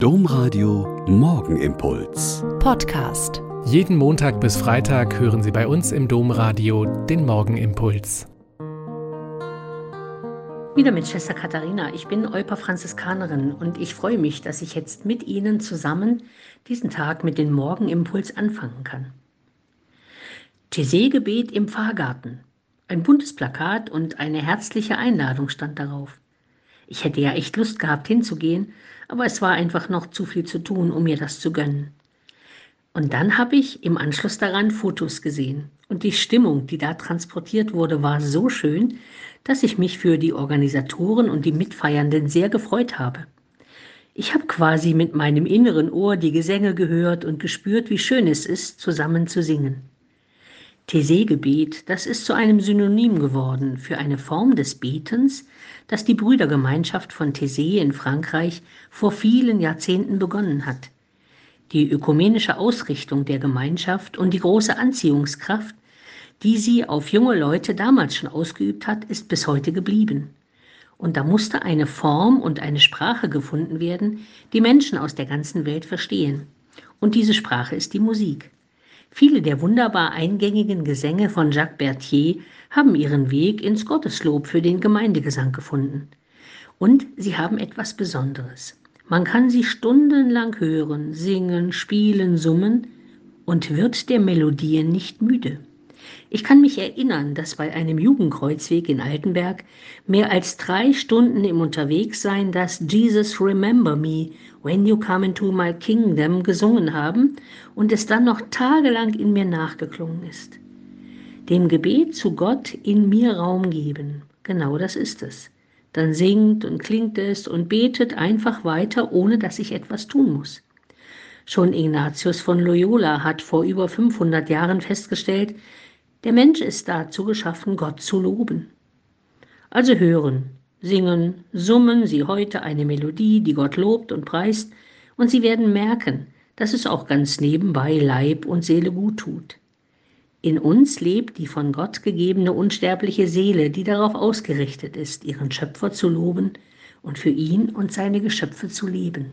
Domradio Morgenimpuls. Podcast. Jeden Montag bis Freitag hören Sie bei uns im Domradio den Morgenimpuls. Wieder mit Schwester Katharina. Ich bin Euper Franziskanerin und ich freue mich, dass ich jetzt mit Ihnen zusammen diesen Tag mit dem Morgenimpuls anfangen kann. Thésée-Gebet im Pfarrgarten. Ein buntes Plakat und eine herzliche Einladung stand darauf. Ich hätte ja echt Lust gehabt hinzugehen, aber es war einfach noch zu viel zu tun, um mir das zu gönnen. Und dann habe ich im Anschluss daran Fotos gesehen. Und die Stimmung, die da transportiert wurde, war so schön, dass ich mich für die Organisatoren und die Mitfeiernden sehr gefreut habe. Ich habe quasi mit meinem inneren Ohr die Gesänge gehört und gespürt, wie schön es ist, zusammen zu singen. Thésée-Gebet, das ist zu einem Synonym geworden für eine Form des Betens, das die Brüdergemeinschaft von Thésée in Frankreich vor vielen Jahrzehnten begonnen hat. Die ökumenische Ausrichtung der Gemeinschaft und die große Anziehungskraft, die sie auf junge Leute damals schon ausgeübt hat, ist bis heute geblieben. Und da musste eine Form und eine Sprache gefunden werden, die Menschen aus der ganzen Welt verstehen. Und diese Sprache ist die Musik. Viele der wunderbar eingängigen Gesänge von Jacques Berthier haben ihren Weg ins Gotteslob für den Gemeindegesang gefunden. Und sie haben etwas Besonderes. Man kann sie stundenlang hören, singen, spielen, summen und wird der Melodien nicht müde. Ich kann mich erinnern, dass bei einem Jugendkreuzweg in Altenberg mehr als drei Stunden im Unterwegssein das Jesus Remember Me, When You Come Into My Kingdom gesungen haben und es dann noch tagelang in mir nachgeklungen ist. Dem Gebet zu Gott in mir Raum geben, genau das ist es. Dann singt und klingt es und betet einfach weiter, ohne dass ich etwas tun muss. Schon Ignatius von Loyola hat vor über 500 Jahren festgestellt, der Mensch ist dazu geschaffen, Gott zu loben. Also hören, singen, summen Sie heute eine Melodie, die Gott lobt und preist, und Sie werden merken, dass es auch ganz nebenbei Leib und Seele gut tut. In uns lebt die von Gott gegebene unsterbliche Seele, die darauf ausgerichtet ist, ihren Schöpfer zu loben und für ihn und seine Geschöpfe zu leben.